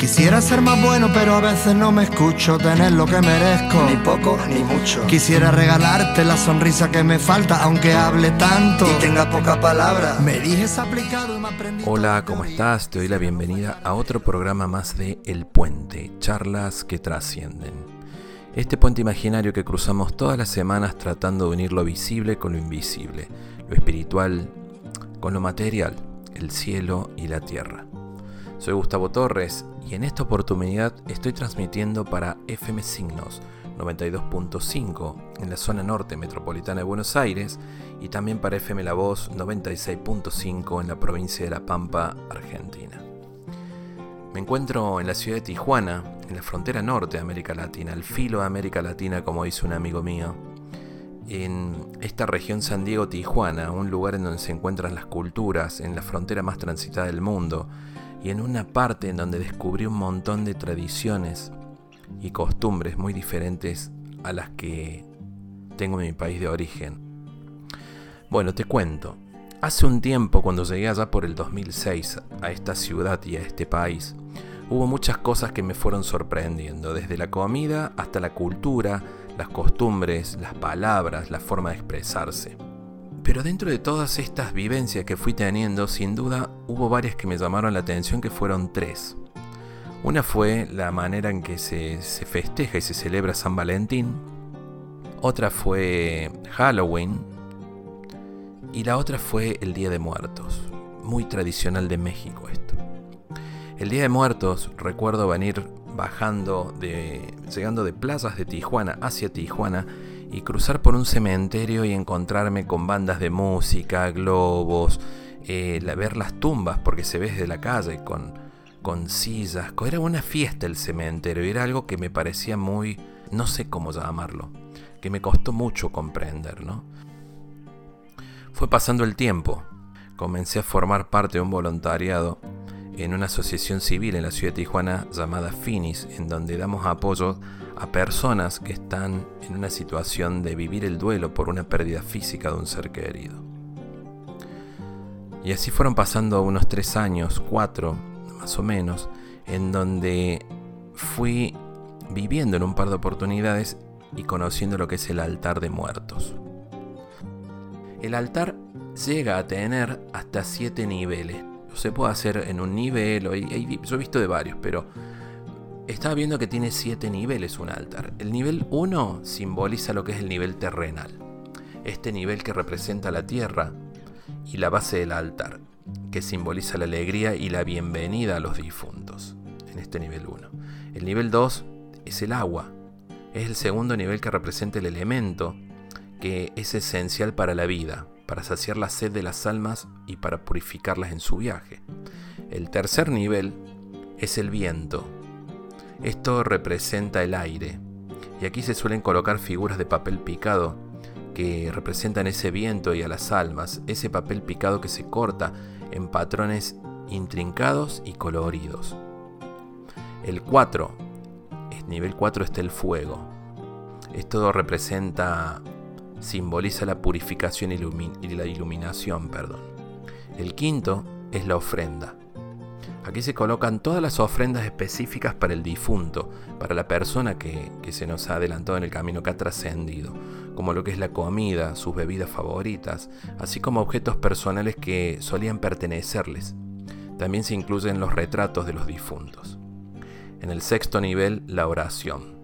Quisiera ser más bueno, pero a veces no me escucho tener lo que merezco. Ni poco ni mucho. Quisiera regalarte la sonrisa que me falta, aunque hable tanto y tenga poca palabra. Me dijes aplicado y me aprendí. Hola, ¿cómo estás? Te doy la bienvenida a otro programa más de El Puente, charlas que trascienden. Este puente imaginario que cruzamos todas las semanas tratando de unir lo visible con lo invisible, lo espiritual con lo material, el cielo y la tierra. Soy Gustavo Torres y en esta oportunidad estoy transmitiendo para FM Signos 92.5 en la zona norte metropolitana de Buenos Aires y también para FM La Voz 96.5 en la provincia de La Pampa, Argentina. Me encuentro en la ciudad de Tijuana, en la frontera norte de América Latina, al filo de América Latina como dice un amigo mío, en esta región San Diego-Tijuana, un lugar en donde se encuentran las culturas, en la frontera más transitada del mundo, y en una parte en donde descubrí un montón de tradiciones y costumbres muy diferentes a las que tengo en mi país de origen. Bueno, te cuento. Hace un tiempo, cuando llegué allá por el 2006 a esta ciudad y a este país, hubo muchas cosas que me fueron sorprendiendo, desde la comida hasta la cultura, las costumbres, las palabras, la forma de expresarse. Pero dentro de todas estas vivencias que fui teniendo, sin duda hubo varias que me llamaron la atención, que fueron tres. Una fue la manera en que se, festeja y se celebra San Valentín. Otra fue Halloween. Y la otra fue el Día de Muertos. Muy tradicional de México esto. El Día de Muertos recuerdo venir bajando de. llegando de plazas de Tijuana hacia Tijuana y cruzar por un cementerio y encontrarme con bandas de música, globos, eh, ver las tumbas porque se ve desde la calle con, con sillas. Era una fiesta el cementerio y era algo que me parecía muy, no sé cómo llamarlo, que me costó mucho comprender, ¿no? Fue pasando el tiempo, comencé a formar parte de un voluntariado en una asociación civil en la ciudad de Tijuana llamada Finis, en donde damos apoyo a personas que están en una situación de vivir el duelo por una pérdida física de un ser querido. Y así fueron pasando unos tres años, cuatro más o menos, en donde fui viviendo en un par de oportunidades y conociendo lo que es el altar de muertos. El altar llega a tener hasta siete niveles se puede hacer en un nivel, o yo he visto de varios, pero estaba viendo que tiene siete niveles un altar. El nivel 1 simboliza lo que es el nivel terrenal, este nivel que representa la tierra y la base del altar, que simboliza la alegría y la bienvenida a los difuntos, en este nivel 1. El nivel 2 es el agua, es el segundo nivel que representa el elemento que es esencial para la vida, para saciar la sed de las almas y para purificarlas en su viaje. El tercer nivel es el viento. Esto representa el aire. Y aquí se suelen colocar figuras de papel picado que representan ese viento y a las almas, ese papel picado que se corta en patrones intrincados y coloridos. El 4, en nivel 4 está el fuego. Esto representa simboliza la purificación y la iluminación. Perdón. El quinto es la ofrenda. Aquí se colocan todas las ofrendas específicas para el difunto, para la persona que, que se nos ha adelantado en el camino, que ha trascendido, como lo que es la comida, sus bebidas favoritas, así como objetos personales que solían pertenecerles. También se incluyen los retratos de los difuntos. En el sexto nivel, la oración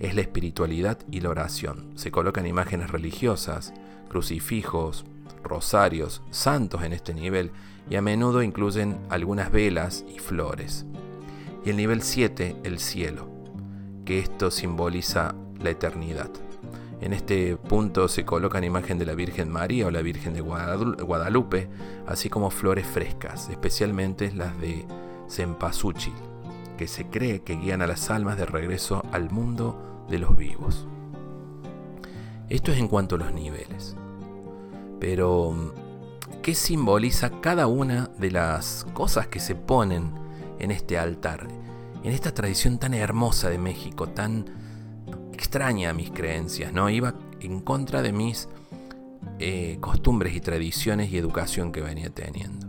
es la espiritualidad y la oración. Se colocan imágenes religiosas, crucifijos, rosarios, santos en este nivel y a menudo incluyen algunas velas y flores. Y el nivel 7, el cielo, que esto simboliza la eternidad. En este punto se colocan imagen de la Virgen María o la Virgen de Guadalupe, así como flores frescas, especialmente las de cempasúchil, que se cree que guían a las almas de regreso al mundo de los vivos. Esto es en cuanto a los niveles. Pero, ¿qué simboliza cada una de las cosas que se ponen en este altar? En esta tradición tan hermosa de México, tan extraña a mis creencias, ¿no? Iba en contra de mis eh, costumbres y tradiciones y educación que venía teniendo.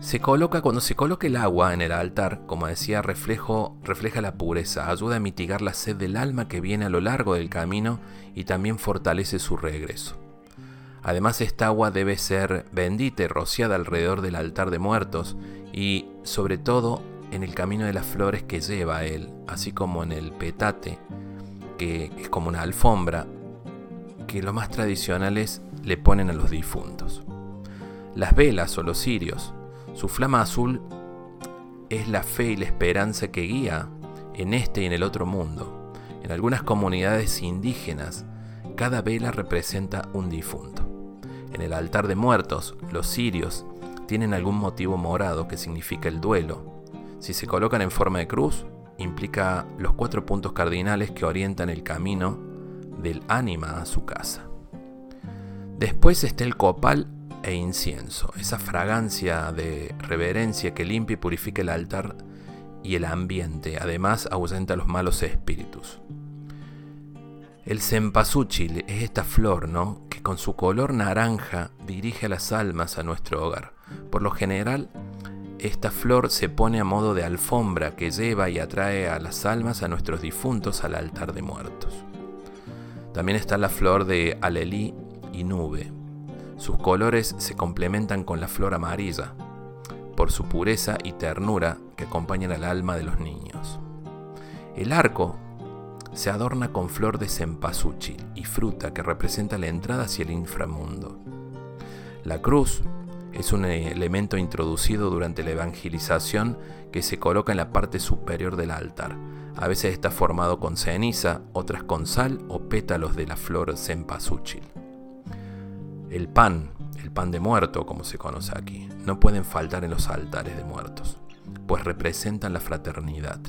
Se coloca cuando se coloca el agua en el altar, como decía, reflejo, refleja la pureza, ayuda a mitigar la sed del alma que viene a lo largo del camino y también fortalece su regreso. Además, esta agua debe ser bendita y rociada alrededor del altar de muertos y, sobre todo, en el camino de las flores que lleva él, así como en el petate, que es como una alfombra, que los más tradicionales le ponen a los difuntos. Las velas o los cirios, su flama azul es la fe y la esperanza que guía en este y en el otro mundo. En algunas comunidades indígenas, cada vela representa un difunto. En el altar de muertos, los cirios tienen algún motivo morado que significa el duelo, si se colocan en forma de cruz, implica los cuatro puntos cardinales que orientan el camino del ánima a su casa. Después está el copal e incienso, esa fragancia de reverencia que limpia y purifica el altar y el ambiente, además ahuyenta los malos espíritus. El cempasúchil es esta flor, ¿no? Que con su color naranja dirige a las almas a nuestro hogar. Por lo general, esta flor se pone a modo de alfombra que lleva y atrae a las almas a nuestros difuntos al altar de muertos. También está la flor de alelí y nube. Sus colores se complementan con la flor amarilla, por su pureza y ternura que acompañan al alma de los niños. El arco se adorna con flor de cempasúchil y fruta que representa la entrada hacia el inframundo. La cruz es un elemento introducido durante la evangelización que se coloca en la parte superior del altar. A veces está formado con ceniza, otras con sal o pétalos de la flor cempasúchil. El pan, el pan de muerto como se conoce aquí, no pueden faltar en los altares de muertos, pues representan la fraternidad.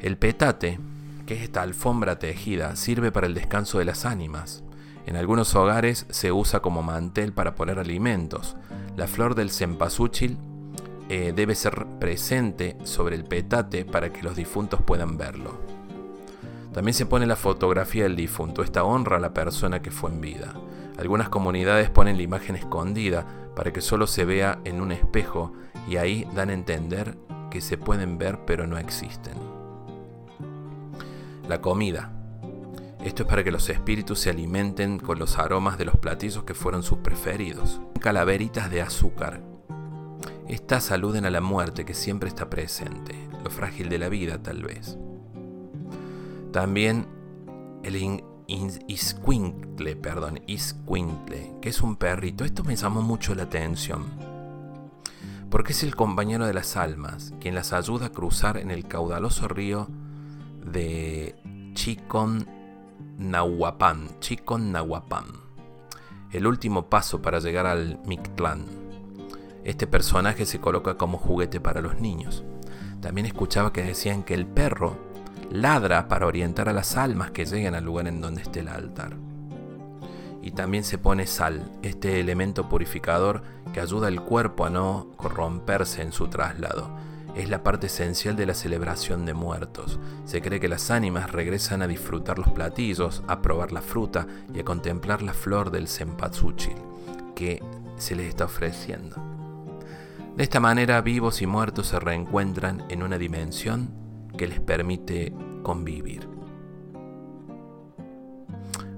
El petate, que es esta alfombra tejida, sirve para el descanso de las ánimas, en algunos hogares se usa como mantel para poner alimentos. La flor del cempasúchil eh, debe ser presente sobre el petate para que los difuntos puedan verlo. También se pone la fotografía del difunto. Esta honra a la persona que fue en vida. Algunas comunidades ponen la imagen escondida para que solo se vea en un espejo y ahí dan a entender que se pueden ver pero no existen. La comida. Esto es para que los espíritus se alimenten con los aromas de los platillos que fueron sus preferidos. Calaveritas de azúcar. Estas aluden a la muerte que siempre está presente, lo frágil de la vida tal vez. También el isquintle, perdón, isquintle, que es un perrito. Esto me llamó mucho la atención. Porque es el compañero de las almas, quien las ayuda a cruzar en el caudaloso río de Chicon Nahuapán, Chicon Nahuapán, el último paso para llegar al Mictlán. Este personaje se coloca como juguete para los niños. También escuchaba que decían que el perro ladra para orientar a las almas que lleguen al lugar en donde esté el altar. Y también se pone sal, este elemento purificador que ayuda al cuerpo a no corromperse en su traslado es la parte esencial de la celebración de muertos. Se cree que las ánimas regresan a disfrutar los platillos, a probar la fruta y a contemplar la flor del cempasúchil que se les está ofreciendo. De esta manera, vivos y muertos se reencuentran en una dimensión que les permite convivir.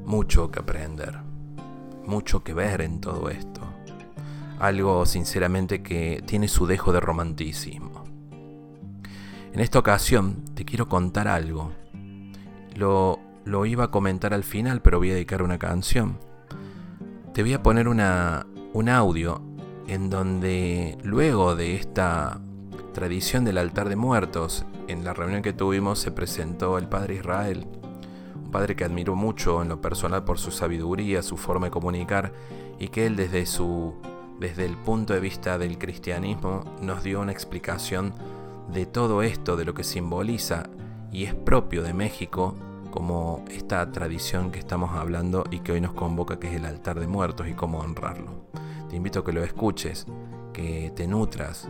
Mucho que aprender, mucho que ver en todo esto. Algo sinceramente que tiene su dejo de romanticismo. En esta ocasión te quiero contar algo. Lo, lo iba a comentar al final, pero voy a dedicar una canción. Te voy a poner una, un audio en donde luego de esta tradición del altar de muertos, en la reunión que tuvimos se presentó el padre Israel, un padre que admiro mucho en lo personal por su sabiduría, su forma de comunicar y que él desde su desde el punto de vista del cristianismo nos dio una explicación de todo esto, de lo que simboliza y es propio de México, como esta tradición que estamos hablando y que hoy nos convoca, que es el altar de muertos y cómo honrarlo. Te invito a que lo escuches, que te nutras,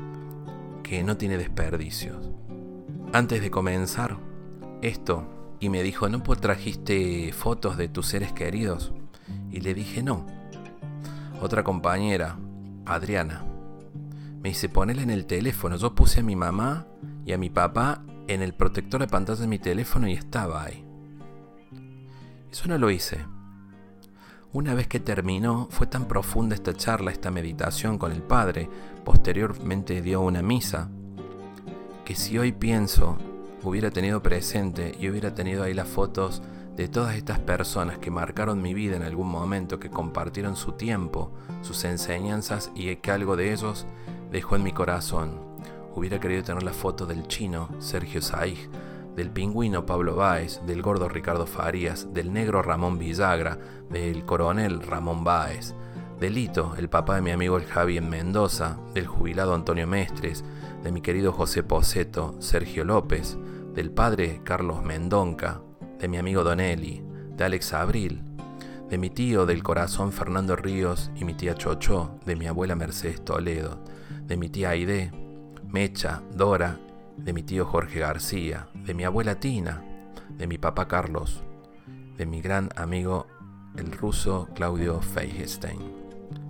que no tiene desperdicios. Antes de comenzar esto, y me dijo, ¿no trajiste fotos de tus seres queridos? Y le dije, no. Otra compañera, Adriana, Me dice, ponela en el teléfono. Yo puse a mi mamá y a mi papá en el protector de pantalla de mi teléfono y estaba ahí. Eso no lo hice. Una vez que terminó, fue tan profunda esta charla, esta meditación con el Padre, posteriormente dio una misa, que si hoy pienso, hubiera tenido presente y hubiera tenido ahí las fotos de todas estas personas que marcaron mi vida en algún momento, que compartieron su tiempo, sus enseñanzas y que algo de ellos dejó en mi corazón. Hubiera querido tener la foto del chino Sergio Saig, del pingüino Pablo Báez, del gordo Ricardo Farías, del negro Ramón Villagra, del coronel Ramón Báez, del Lito, el papá de mi amigo el Javi en Mendoza, del jubilado Antonio Mestres, de mi querido José Poceto, Sergio López, del padre Carlos Mendonca, de mi amigo Donelli, de Alex Abril, de mi tío del corazón Fernando Ríos y mi tía Chocho, de mi abuela Mercedes Toledo, de mi tía Aide, Mecha, Dora, de mi tío Jorge García, de mi abuela Tina, de mi papá Carlos, de mi gran amigo el ruso Claudio Feigenstein.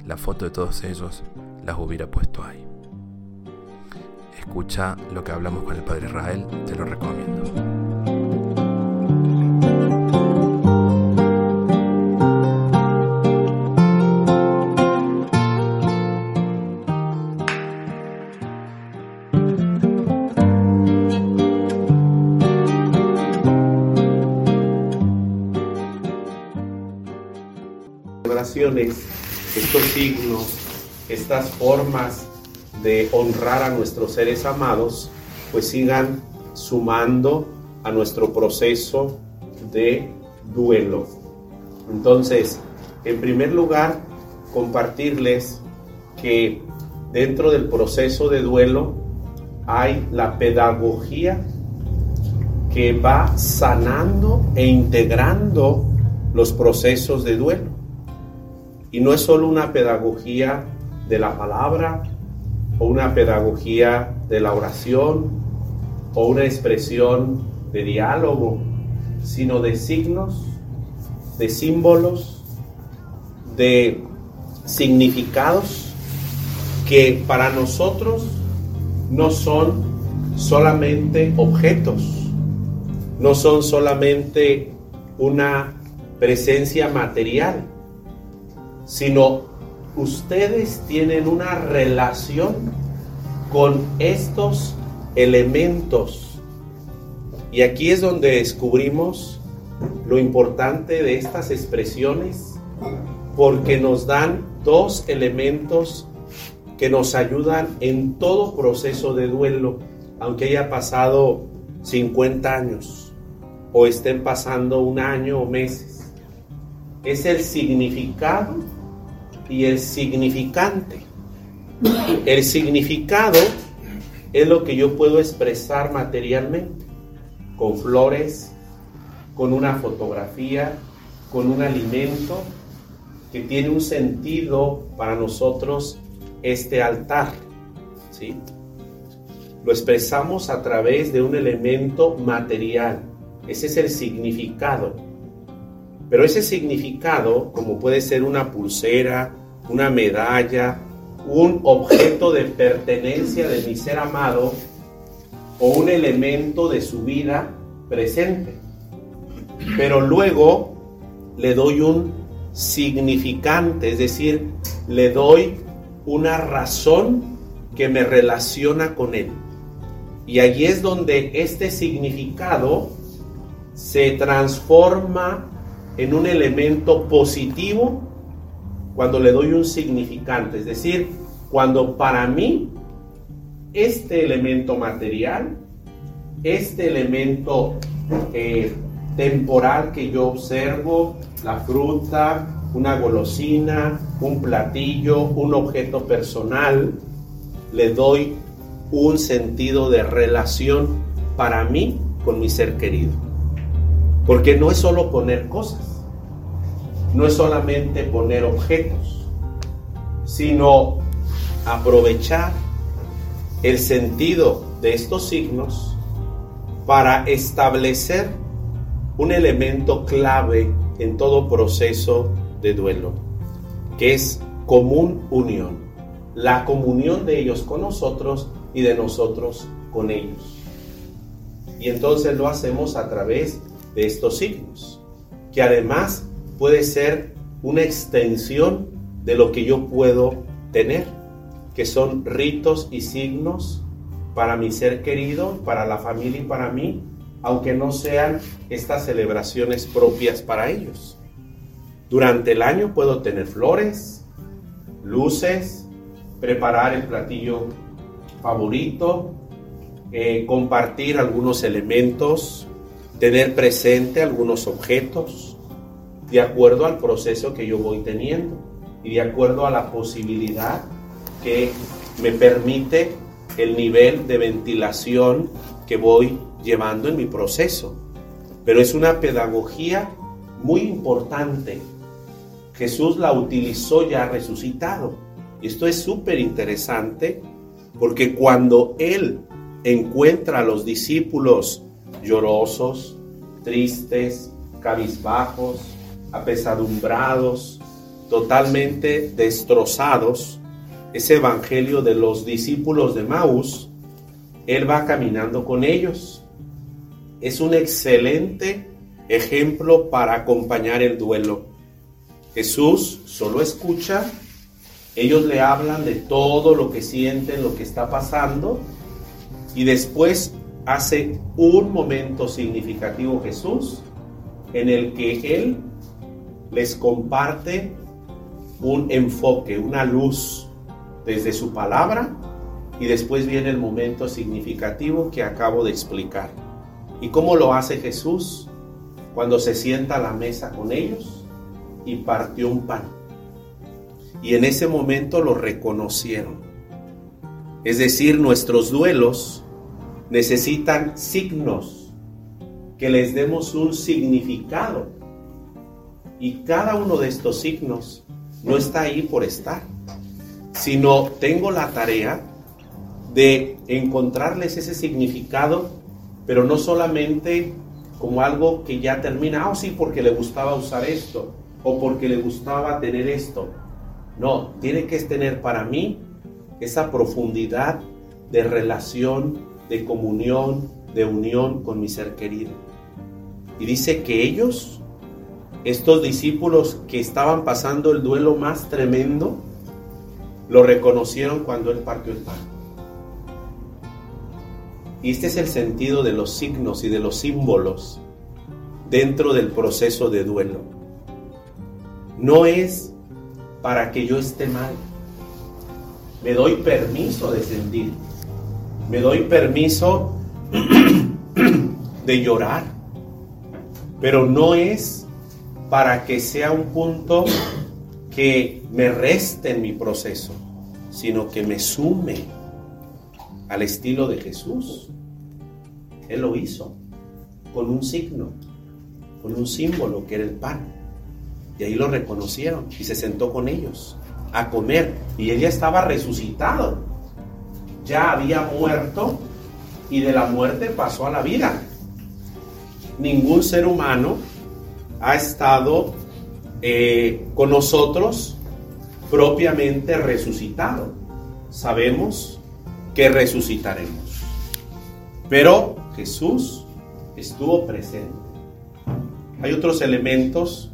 La foto de todos ellos las hubiera puesto ahí. Escucha lo que hablamos con el padre Israel, te lo recomiendo. Estos signos, estas formas de honrar a nuestros seres amados, pues sigan sumando a nuestro proceso de duelo. Entonces, en primer lugar, compartirles que dentro del proceso de duelo hay la pedagogía que va sanando e integrando los procesos de duelo. Y no es solo una pedagogía de la palabra o una pedagogía de la oración o una expresión de diálogo, sino de signos, de símbolos, de significados que para nosotros no son solamente objetos, no son solamente una presencia material, sino ustedes tienen una relación con estos elementos. Y aquí es donde descubrimos lo importante de estas expresiones, porque nos dan dos elementos que nos ayudan en todo proceso de duelo, aunque haya pasado 50 años o estén pasando un año o meses. Es el significado y el significante. El significado es lo que yo puedo expresar materialmente, con flores, con una fotografía, con un alimento que tiene un sentido para nosotros este altar. ¿sí? Lo expresamos a través de un elemento material. Ese es el significado. Pero ese significado, como puede ser una pulsera, una medalla, un objeto de pertenencia de mi ser amado o un elemento de su vida presente. Pero luego le doy un significante, es decir, le doy una razón que me relaciona con él. Y allí es donde este significado se transforma en un elemento positivo cuando le doy un significante, es decir, cuando para mí este elemento material, este elemento eh, temporal que yo observo, la fruta, una golosina, un platillo, un objeto personal, le doy un sentido de relación para mí con mi ser querido. Porque no es solo poner cosas, no es solamente poner objetos, sino aprovechar el sentido de estos signos para establecer un elemento clave en todo proceso de duelo, que es común unión. la comunión de ellos con nosotros y de nosotros con ellos. Y entonces lo hacemos a través de estos signos, que además puede ser una extensión de lo que yo puedo tener, que son ritos y signos para mi ser querido, para la familia y para mí, aunque no sean estas celebraciones propias para ellos. Durante el año puedo tener flores, luces, preparar el platillo favorito, eh, compartir algunos elementos, tener presente algunos objetos, de acuerdo al proceso que yo voy teniendo y de acuerdo a la posibilidad que me permite el nivel de ventilación que voy llevando en mi proceso. Pero es una pedagogía muy importante. Jesús la utilizó ya resucitado. Y esto es súper interesante porque cuando Él encuentra a los discípulos llorosos, tristes, cabizbajos, apesadumbrados, totalmente destrozados, ese evangelio de los discípulos de Maús, él va caminando con ellos. Es un excelente ejemplo para acompañar el duelo. Jesús solo escucha, ellos le hablan de todo lo que sienten, lo que está pasando, y después hace un momento significativo Jesús en el que Él les comparte un enfoque, una luz desde su palabra y después viene el momento significativo que acabo de explicar. ¿Y cómo lo hace Jesús? Cuando se sienta a la mesa con ellos y partió un pan. Y en ese momento lo reconocieron. Es decir, nuestros duelos necesitan signos, que les demos un significado. Y cada uno de estos signos no está ahí por estar, sino tengo la tarea de encontrarles ese significado, pero no solamente como algo que ya termina, oh sí, porque le gustaba usar esto, o porque le gustaba tener esto. No, tiene que tener para mí esa profundidad de relación de comunión, de unión con mi ser querido. Y dice que ellos, estos discípulos que estaban pasando el duelo más tremendo, lo reconocieron cuando él partió el pan. Y este es el sentido de los signos y de los símbolos dentro del proceso de duelo. No es para que yo esté mal. Me doy permiso de sentir me doy permiso de llorar, pero no es para que sea un punto que me reste en mi proceso, sino que me sume al estilo de Jesús. Él lo hizo con un signo, con un símbolo que era el pan. Y ahí lo reconocieron y se sentó con ellos a comer. Y ella estaba resucitado ya había muerto y de la muerte pasó a la vida. Ningún ser humano ha estado eh, con nosotros propiamente resucitado. Sabemos que resucitaremos. Pero Jesús estuvo presente. Hay otros elementos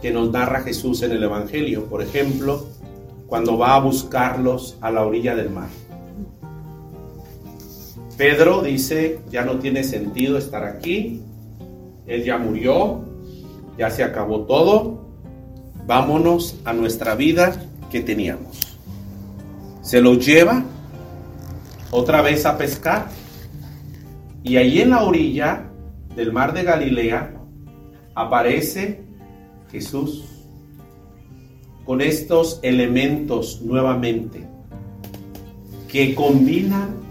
que nos narra Jesús en el Evangelio. Por ejemplo, cuando va a buscarlos a la orilla del mar. Pedro dice, ya no tiene sentido estar aquí, él ya murió, ya se acabó todo, vámonos a nuestra vida que teníamos. Se lo lleva otra vez a pescar. Y ahí en la orilla del mar de Galilea aparece Jesús con estos elementos nuevamente que combinan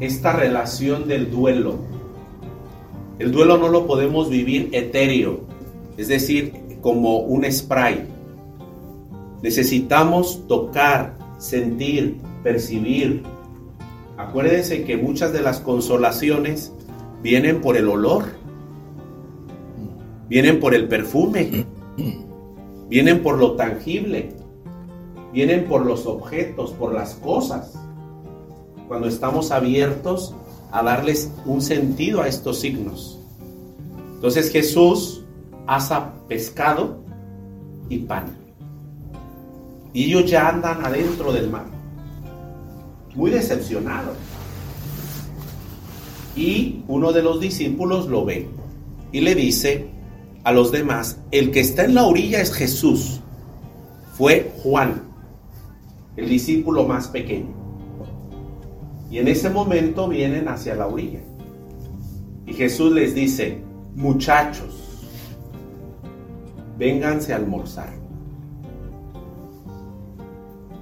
esta relación del duelo. El duelo no lo podemos vivir etéreo, es decir, como un spray. Necesitamos tocar, sentir, percibir. Acuérdense que muchas de las consolaciones vienen por el olor, vienen por el perfume, vienen por lo tangible, vienen por los objetos, por las cosas. Cuando estamos abiertos a darles un sentido a estos signos. Entonces Jesús asa pescado y pan. Y ellos ya andan adentro del mar. Muy decepcionados. Y uno de los discípulos lo ve y le dice a los demás, el que está en la orilla es Jesús. Fue Juan, el discípulo más pequeño. Y en ese momento vienen hacia la orilla. Y Jesús les dice, muchachos, vénganse a almorzar.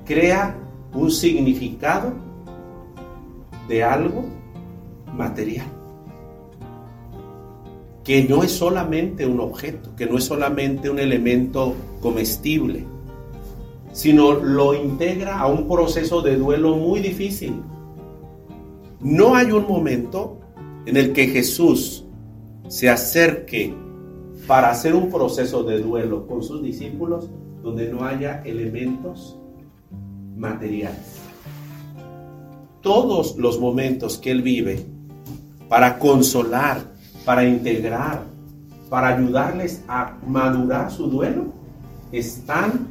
Crea un significado de algo material. Que no es solamente un objeto, que no es solamente un elemento comestible, sino lo integra a un proceso de duelo muy difícil. No hay un momento en el que Jesús se acerque para hacer un proceso de duelo con sus discípulos donde no haya elementos materiales. Todos los momentos que Él vive para consolar, para integrar, para ayudarles a madurar su duelo, están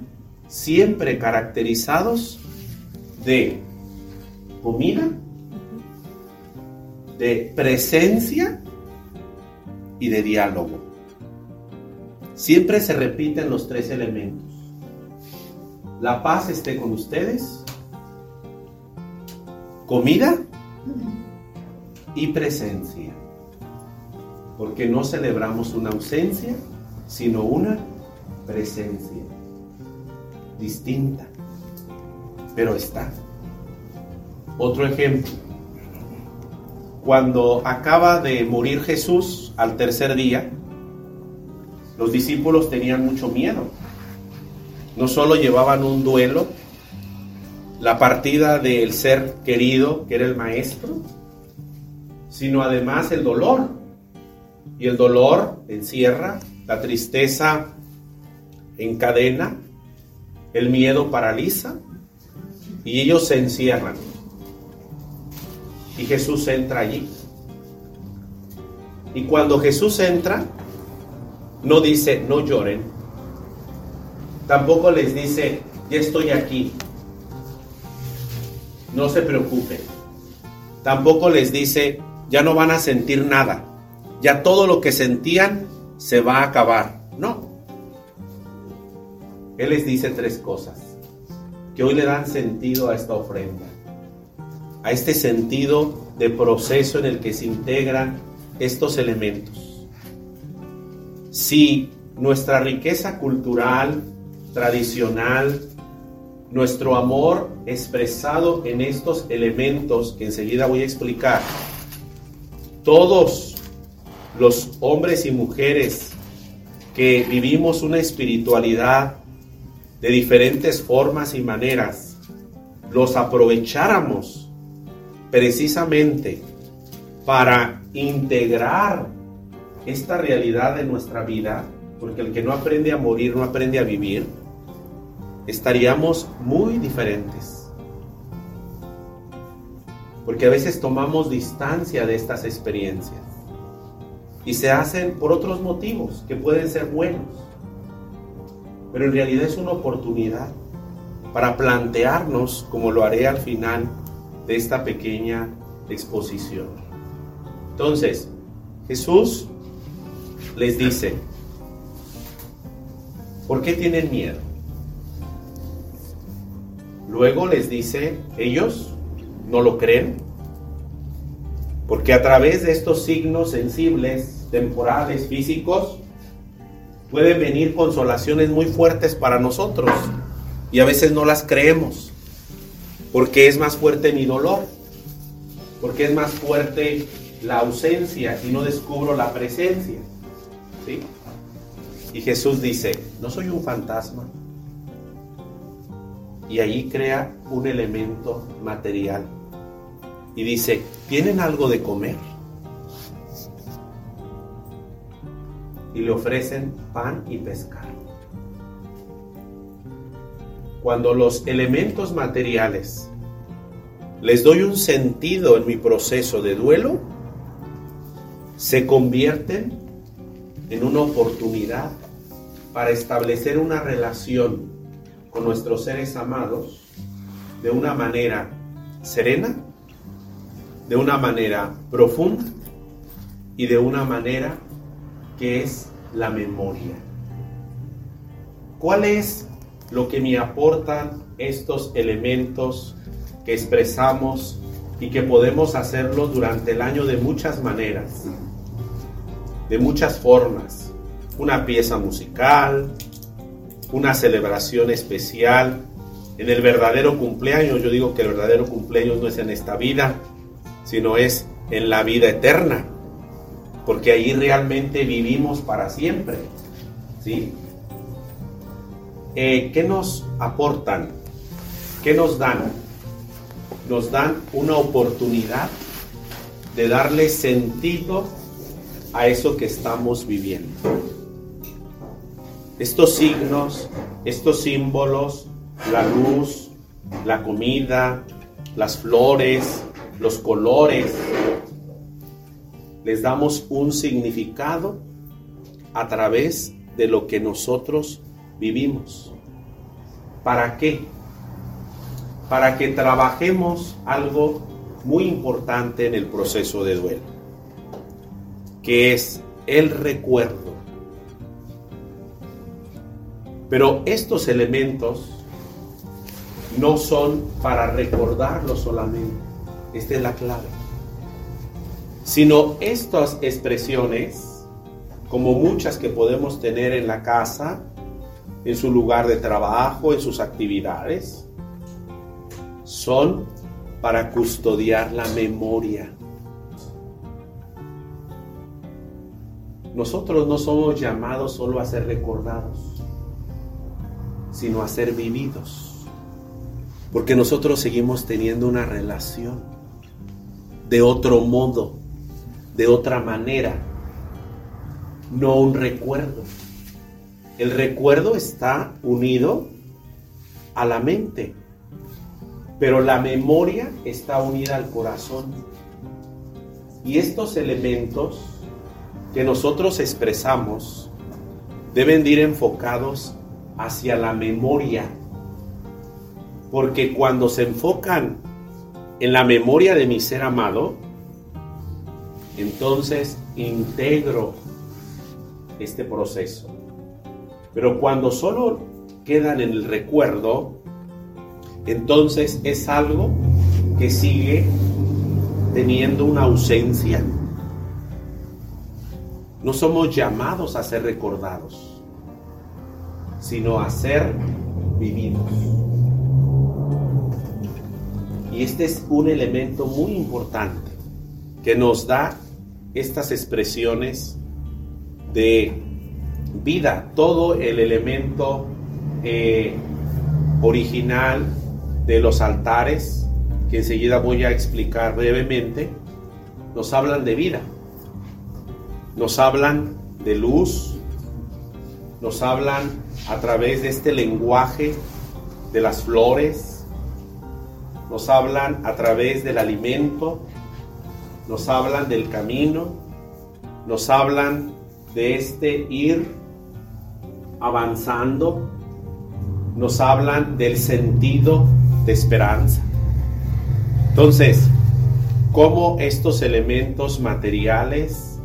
siempre caracterizados de comida, de presencia y de diálogo. Siempre se repiten los tres elementos. La paz esté con ustedes, comida y presencia. Porque no celebramos una ausencia, sino una presencia distinta. Pero está. Otro ejemplo. Cuando acaba de morir Jesús al tercer día, los discípulos tenían mucho miedo. No solo llevaban un duelo, la partida del ser querido, que era el maestro, sino además el dolor. Y el dolor encierra, la tristeza encadena, el miedo paraliza y ellos se encierran. Y Jesús entra allí. Y cuando Jesús entra, no dice, no lloren. Tampoco les dice, ya estoy aquí. No se preocupen. Tampoco les dice, ya no van a sentir nada. Ya todo lo que sentían se va a acabar. No. Él les dice tres cosas que hoy le dan sentido a esta ofrenda. A este sentido de proceso en el que se integran estos elementos. Si nuestra riqueza cultural, tradicional, nuestro amor expresado en estos elementos que enseguida voy a explicar, todos los hombres y mujeres que vivimos una espiritualidad de diferentes formas y maneras, los aprovecháramos precisamente para integrar esta realidad de nuestra vida, porque el que no aprende a morir no aprende a vivir, estaríamos muy diferentes. Porque a veces tomamos distancia de estas experiencias y se hacen por otros motivos que pueden ser buenos. Pero en realidad es una oportunidad para plantearnos, como lo haré al final de esta pequeña exposición. Entonces, Jesús les dice, ¿por qué tienen miedo? Luego les dice, ellos no lo creen, porque a través de estos signos sensibles, temporales, físicos, pueden venir consolaciones muy fuertes para nosotros y a veces no las creemos, porque es más fuerte mi dolor, porque es más fuerte la ausencia y no descubro la presencia. ¿sí? Y Jesús dice, no soy un fantasma. Y ahí crea un elemento material. Y dice, ¿tienen algo de comer? Y le ofrecen pan y pescado. Cuando los elementos materiales les doy un sentido en mi proceso de duelo, se convierten en una oportunidad para establecer una relación con nuestros seres amados de una manera serena, de una manera profunda y de una manera que es la memoria. ¿Cuál es lo que me aportan estos elementos que expresamos y que podemos hacerlo durante el año de muchas maneras, de muchas formas? Una pieza musical, una celebración especial, en el verdadero cumpleaños, yo digo que el verdadero cumpleaños no es en esta vida, sino es en la vida eterna, porque ahí realmente vivimos para siempre. ¿sí? Eh, ¿Qué nos aportan? ¿Qué nos dan? Nos dan una oportunidad de darle sentido a eso que estamos viviendo. Estos signos, estos símbolos, la luz, la comida, las flores, los colores. Les damos un significado a través de lo que nosotros vivimos. ¿Para qué? Para que trabajemos algo muy importante en el proceso de duelo, que es el recuerdo. Pero estos elementos no son para recordarlo solamente. Esta es la clave. Sino estas expresiones, como muchas que podemos tener en la casa, en su lugar de trabajo, en sus actividades, son para custodiar la memoria. Nosotros no somos llamados solo a ser recordados, sino a ser vividos. Porque nosotros seguimos teniendo una relación de otro modo, de otra manera, no un recuerdo. El recuerdo está unido a la mente, pero la memoria está unida al corazón. Y estos elementos que nosotros expresamos deben ir enfocados hacia la memoria porque cuando se enfocan en la memoria de mi ser amado, entonces integro este proceso. Pero cuando solo quedan en el recuerdo, entonces es algo que sigue teniendo una ausencia. No somos llamados a ser recordados, sino a ser vividos. Y este es un elemento muy importante que nos da estas expresiones de vida, todo el elemento eh, original de los altares, que enseguida voy a explicar brevemente, nos hablan de vida, nos hablan de luz, nos hablan a través de este lenguaje de las flores, nos hablan a través del alimento, nos hablan del camino, nos hablan de este ir avanzando, nos hablan del sentido de esperanza. Entonces, ¿cómo estos elementos materiales,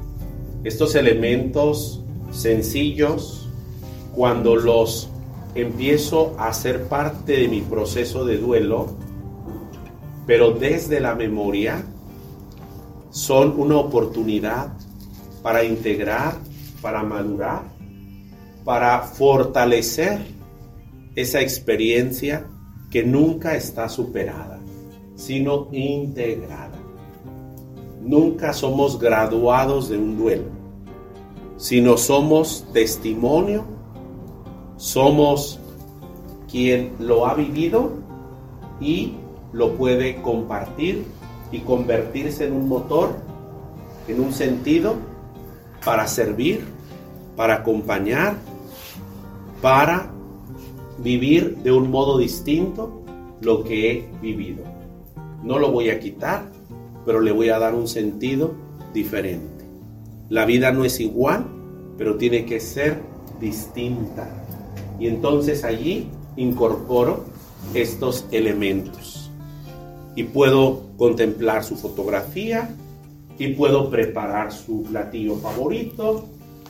estos elementos sencillos, cuando los empiezo a hacer parte de mi proceso de duelo, pero desde la memoria son una oportunidad para integrar, para madurar, para fortalecer esa experiencia que nunca está superada, sino integrada. Nunca somos graduados de un duelo, sino somos testimonio, somos quien lo ha vivido y lo puede compartir y convertirse en un motor, en un sentido, para servir, para acompañar, para vivir de un modo distinto lo que he vivido. No lo voy a quitar, pero le voy a dar un sentido diferente. La vida no es igual, pero tiene que ser distinta. Y entonces allí incorporo estos elementos. Y puedo contemplar su fotografía, y puedo preparar su platillo favorito,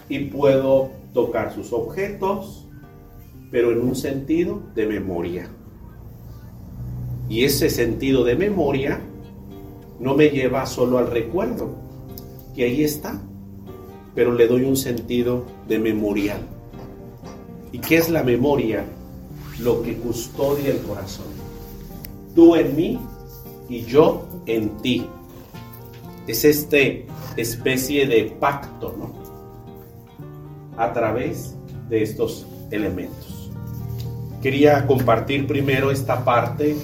y puedo tocar sus objetos, pero en un sentido de memoria. Y ese sentido de memoria no me lleva solo al recuerdo, que ahí está, pero le doy un sentido de memorial. ¿Y qué es la memoria? Lo que custodia el corazón. Tú en mí y yo en ti. Es este especie de pacto, ¿no? A través de estos elementos. Quería compartir primero esta parte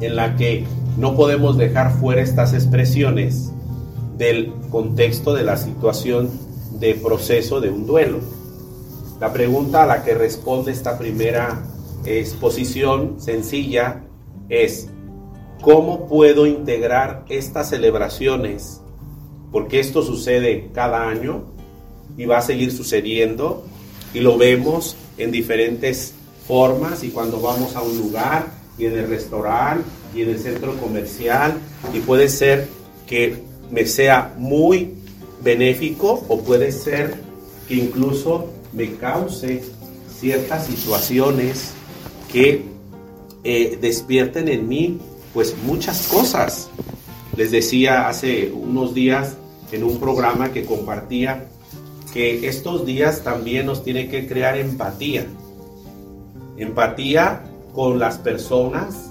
en la que no podemos dejar fuera estas expresiones del contexto de la situación de proceso de un duelo. La pregunta a la que responde esta primera exposición sencilla es, ¿cómo puedo integrar estas celebraciones? Porque esto sucede cada año y va a seguir sucediendo y lo vemos en diferentes formas y cuando vamos a un lugar y en el restaurante y en el centro comercial y puede ser que me sea muy benéfico o puede ser que incluso me cause ciertas situaciones que eh, despierten en mí pues muchas cosas. Les decía hace unos días en un programa que compartía que estos días también nos tiene que crear empatía. Empatía con las personas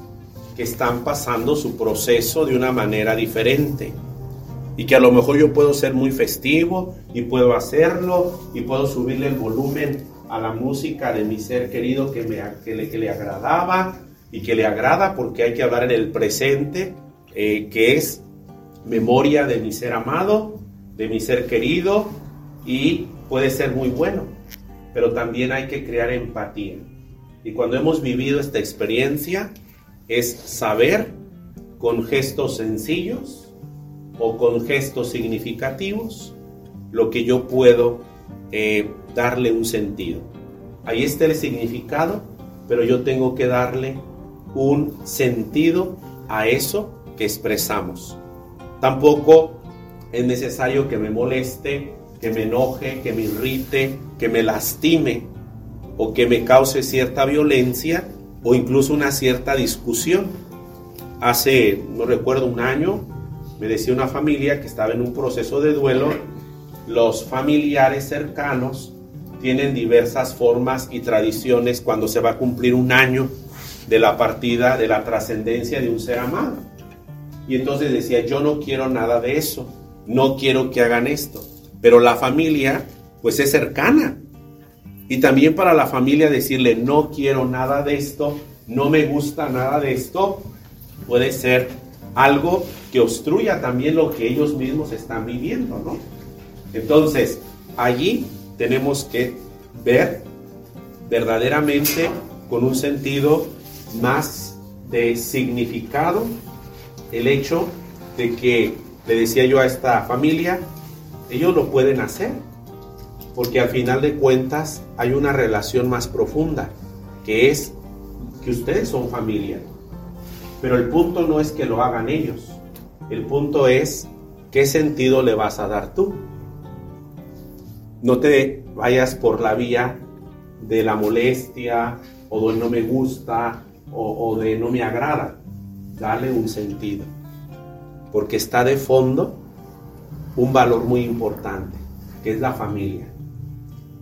que están pasando su proceso de una manera diferente. Y que a lo mejor yo puedo ser muy festivo y puedo hacerlo y puedo subirle el volumen a la música de mi ser querido que, me, que, le, que le agradaba y que le agrada porque hay que hablar en el presente, eh, que es memoria de mi ser amado, de mi ser querido y puede ser muy bueno, pero también hay que crear empatía. Y cuando hemos vivido esta experiencia, es saber con gestos sencillos o con gestos significativos lo que yo puedo eh, darle un sentido. Ahí está el significado, pero yo tengo que darle un sentido a eso que expresamos. Tampoco es necesario que me moleste, que me enoje, que me irrite, que me lastime o que me cause cierta violencia o incluso una cierta discusión. Hace, no recuerdo, un año, me decía una familia que estaba en un proceso de duelo, los familiares cercanos tienen diversas formas y tradiciones cuando se va a cumplir un año de la partida, de la trascendencia de un ser amado. Y entonces decía, yo no quiero nada de eso, no quiero que hagan esto. Pero la familia, pues es cercana, y también para la familia decirle, no quiero nada de esto, no me gusta nada de esto, puede ser algo que obstruya también lo que ellos mismos están viviendo, ¿no? Entonces, allí tenemos que ver verdaderamente con un sentido más de significado el hecho de que, le decía yo a esta familia, ellos lo pueden hacer, porque al final de cuentas hay una relación más profunda, que es que ustedes son familia. Pero el punto no es que lo hagan ellos, el punto es qué sentido le vas a dar tú. No te vayas por la vía de la molestia o de no me gusta o, de no me agrada. Dale un sentido. Porque está de fondo un valor muy importante, que es la familia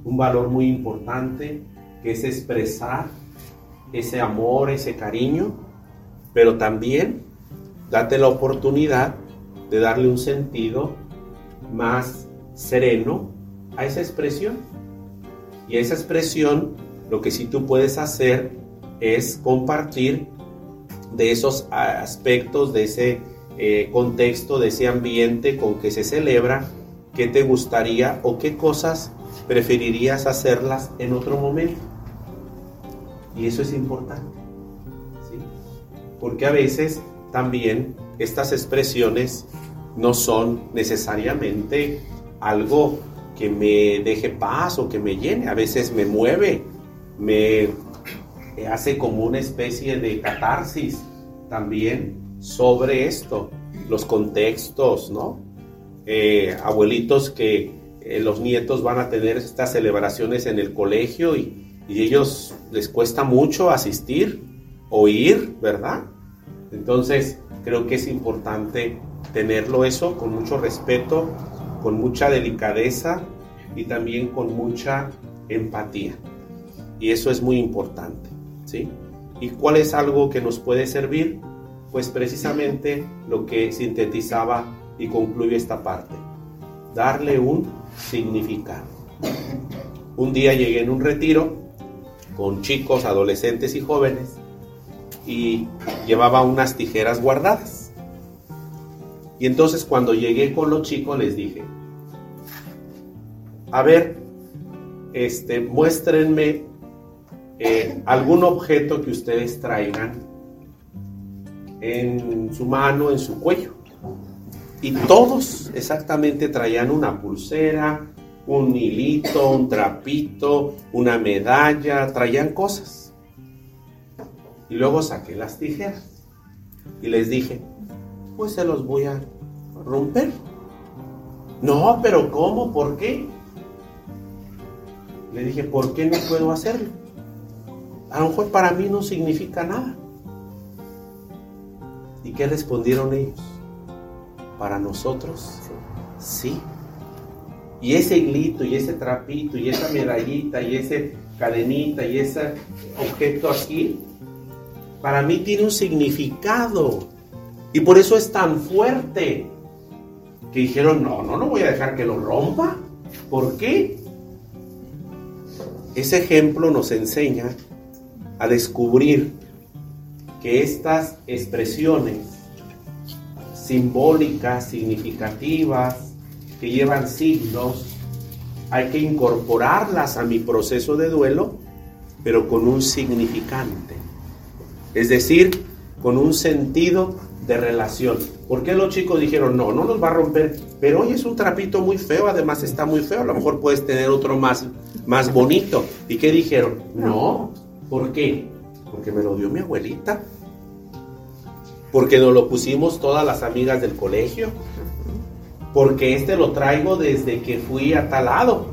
un valor muy importante que es expresar ese amor, ese cariño, pero también date la oportunidad de darle un sentido más sereno a esa expresión. Y esa expresión, lo que sí tú puedes hacer es compartir de esos aspectos, de ese eh, contexto, de ese ambiente con que se celebra, qué te gustaría o qué cosas preferirías hacerlas en otro momento. Y eso es importante. ¿sí? Porque a veces también estas expresiones no son necesariamente algo que me deje paz o que me llene. A veces me mueve, me hace como una especie de catarsis también sobre esto, los contextos, ¿no? Eh, abuelitos que eh, los nietos van a tener estas celebraciones en el colegio y, y ellos les cuesta mucho asistir o ir, ¿verdad? Entonces creo que es importante tenerlo eso con mucho respeto, con mucha delicadeza y también con mucha empatía. Y eso es muy importante, ¿sí? ¿Y cuál es algo que nos puede servir? Pues precisamente lo que sintetizaba y concluye esta parte. Darle un significado. Un día llegué en un retiro con chicos, adolescentes y jóvenes y llevaba unas tijeras guardadas. Y entonces cuando llegué con los chicos les dije, a ver, este, muéstrenme eh, algún objeto que ustedes traigan en su mano, en su cuello. Y todos exactamente traían una pulsera, un hilito, un trapito, una medalla, traían cosas. Y luego saqué las tijeras y les dije, pues se los voy a romper. No, pero ¿cómo? ¿Por qué? Le dije, ¿por qué no puedo hacerlo? A lo mejor para mí no significa nada. ¿Y qué respondieron ellos? Para nosotros, sí. Y ese hilito, y ese trapito, y esa medallita, y ese cadenita, y ese objeto aquí, para mí tiene un significado. Y por eso es tan fuerte. Que dijeron, no, no, no voy a dejar que lo rompa. ¿Por qué? Ese ejemplo nos enseña a descubrir que estas expresiones simbólicas, significativas, que llevan signos, hay que incorporarlas a mi proceso de duelo, pero con un significante. Es decir, con un sentido de relación. ¿Por qué los chicos dijeron, no, no nos va a romper? Pero hoy es un trapito muy feo, además está muy feo, a lo mejor puedes tener otro más, más bonito. ¿Y qué dijeron? No, ¿por qué? Porque me lo dio mi abuelita. Porque nos lo pusimos todas las amigas del colegio. Porque este lo traigo desde que fui a tal lado.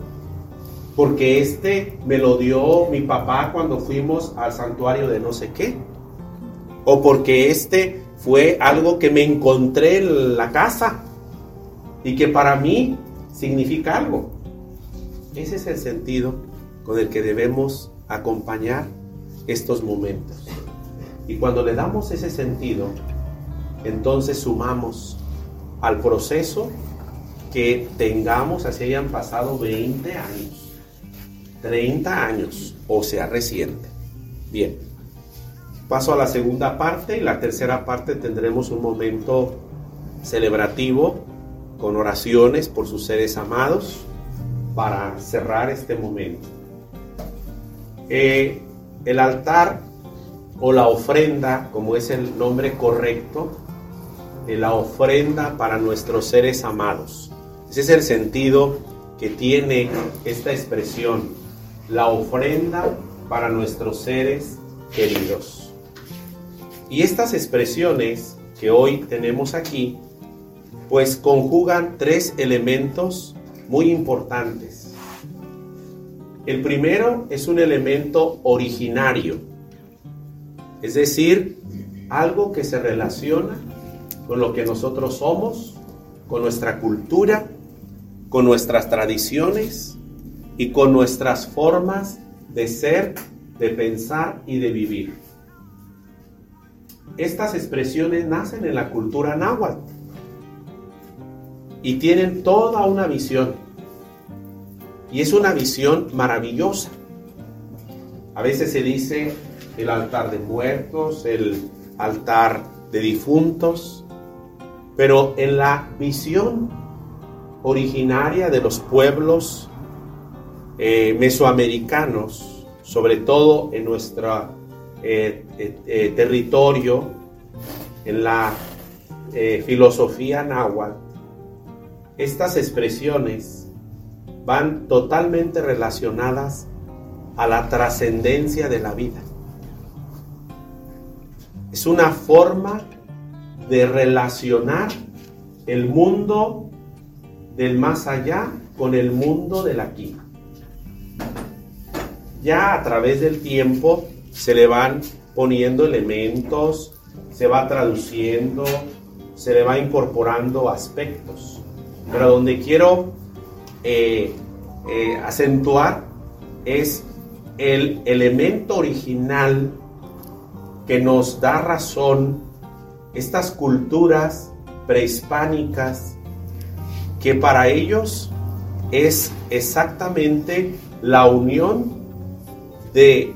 Porque este me lo dio mi papá cuando fuimos al santuario de no sé qué. O porque este fue algo que me encontré en la casa y que para mí significa algo. Ese es el sentido con el que debemos acompañar estos momentos. Y cuando le damos ese sentido, entonces sumamos al proceso que tengamos, así hayan pasado 20 años, 30 años, o sea, reciente. Bien, paso a la segunda parte y la tercera parte tendremos un momento celebrativo con oraciones por sus seres amados para cerrar este momento. Eh, el altar o la ofrenda, como es el nombre correcto, de la ofrenda para nuestros seres amados. Ese es el sentido que tiene esta expresión, la ofrenda para nuestros seres queridos. Y estas expresiones que hoy tenemos aquí, pues conjugan tres elementos muy importantes. El primero es un elemento originario, es decir, algo que se relaciona con lo que nosotros somos, con nuestra cultura, con nuestras tradiciones y con nuestras formas de ser, de pensar y de vivir. Estas expresiones nacen en la cultura náhuatl y tienen toda una visión. Y es una visión maravillosa. A veces se dice el altar de muertos, el altar de difuntos, pero en la visión originaria de los pueblos eh, mesoamericanos sobre todo en nuestro eh, eh, territorio, en la filosofía náhuatl, estas expresiones van totalmente relacionadas a la trascendencia de la vida. Es una forma de relacionar el mundo del más allá con el mundo del aquí. Ya a través del tiempo se le van poniendo elementos, se va traduciendo, se le va incorporando aspectos. Pero donde quiero eh, eh, acentuar es el elemento original que nos da razón estas culturas prehispánicas que para ellos es exactamente la unión de